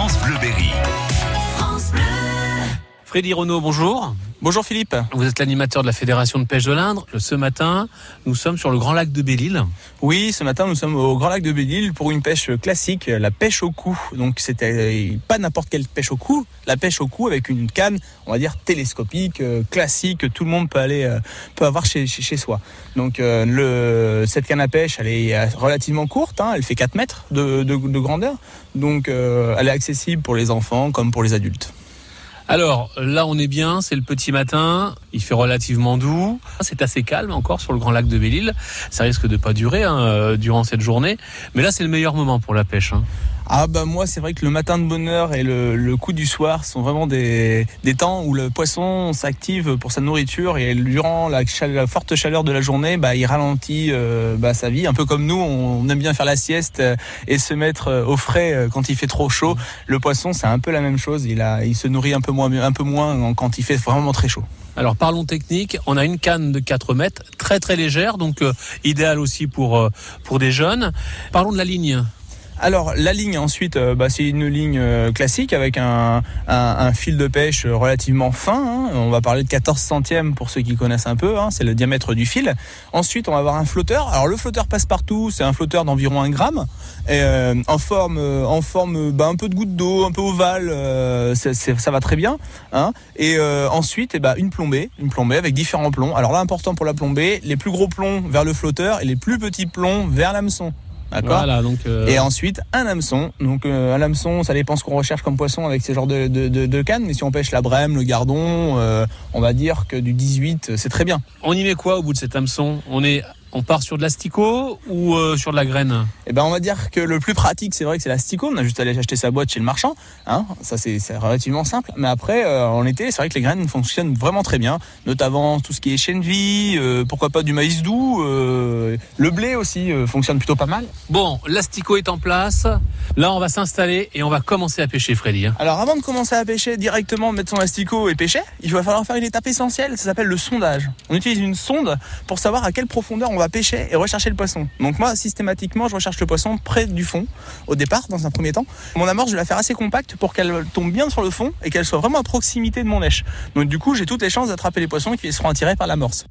France Bleu Berry. Freddy Renaud, bonjour. Bonjour Philippe. Vous êtes l'animateur de la Fédération de pêche de l'Indre. Ce matin, nous sommes sur le Grand Lac de Belle-Île. Oui, ce matin, nous sommes au Grand Lac de Belle-Île pour une pêche classique, la pêche au cou. Donc c'était pas n'importe quelle pêche au cou, la pêche au cou avec une canne, on va dire télescopique, euh, classique, que tout le monde peut aller euh, peut avoir chez, chez, soi. Donc euh, le, cette canne à pêche, elle est relativement courte, hein, elle fait 4 mètres de, de, de grandeur. Donc elle est accessible pour les enfants comme pour les adultes. Alors là, on est bien, c'est le petit matin, il fait relativement doux, c'est assez calme encore sur le grand lac de Belle-Île. Ça risque de pas durer hein, euh, durant cette journée, mais là c'est le meilleur moment pour la pêche. Hein. Ah bah moi c'est vrai que le matin de bonne heure et le, coup du soir sont vraiment des, des temps où le poisson s'active pour sa nourriture et durant la, forte chaleur de la journée bah, il ralentit euh, bah, sa vie. Un peu comme nous on aime bien faire la sieste euh, et se mettre euh, au frais quand il fait trop chaud. Le poisson c'est un peu la même chose. Il, a, il se nourrit un peu moins, un peu moins quand il fait vraiment très chaud. Alors parlons technique, on a une canne de 4 mètres, très très légère, donc idéal aussi pour, pour des jeunes. Parlons de la ligne. Alors la ligne ensuite, euh, bah, c'est une ligne euh, classique avec un, fil de pêche relativement fin. Hein. On va parler de 14 centièmes pour ceux qui connaissent un peu. Hein. C'est le diamètre du fil. Ensuite, on va avoir un flotteur. Alors le flotteur passe partout. C'est un flotteur d'environ 1 gramme. Euh, en forme, en forme, bah, un peu de goutte d'eau, un peu ovale. ça va très bien. Hein. Et ensuite, eh bah, une plombée, une plombée avec différents plombs. Alors là, important pour la plombée, les plus gros plombs vers le flotteur et les plus petits plombs vers l'hameçon. D'accord. donc. Euh, Et ensuite un hameçon. Donc euh, un hameçon, ça dépend ce qu'on recherche comme poisson avec ces genres de, de, de, cannes. Mais si on pêche la brème, le gardon, euh, on va dire que du 18, c'est très bien. On y met quoi au bout de cet hameçon? On est on part sur de l'asticot ou euh, sur de la graine? Eh ben, on va dire que le plus pratique, c'est vrai que c'est l'asticot. On a juste à aller acheter sa boîte chez le marchand. Hein ça, c'est relativement simple. Mais après, euh, en été, c'est vrai que les graines fonctionnent vraiment très bien. Notamment tout ce qui est chêne vie, euh, pourquoi pas du maïs doux. Le blé aussi fonctionne plutôt pas mal. Bon, l'asticot est en place. Là, on va s'installer et on va commencer à pêcher, Freddy. Hein. Alors, avant de commencer à pêcher directement, mettre son asticot et pêcher, il va falloir faire une étape essentielle. Ça s'appelle le sondage. On utilise une sonde pour savoir à quelle profondeur on va pêcher et rechercher le poisson. Donc moi, systématiquement, je recherche le poisson près du fond, au départ, dans un premier temps. Mon amorce, je vais la faire assez compacte pour qu'elle tombe bien sur le fond et qu'elle soit vraiment à proximité de mon lèche. Donc du coup, j'ai toutes les chances d'attraper les poissons qui seront attirés par l'amorce.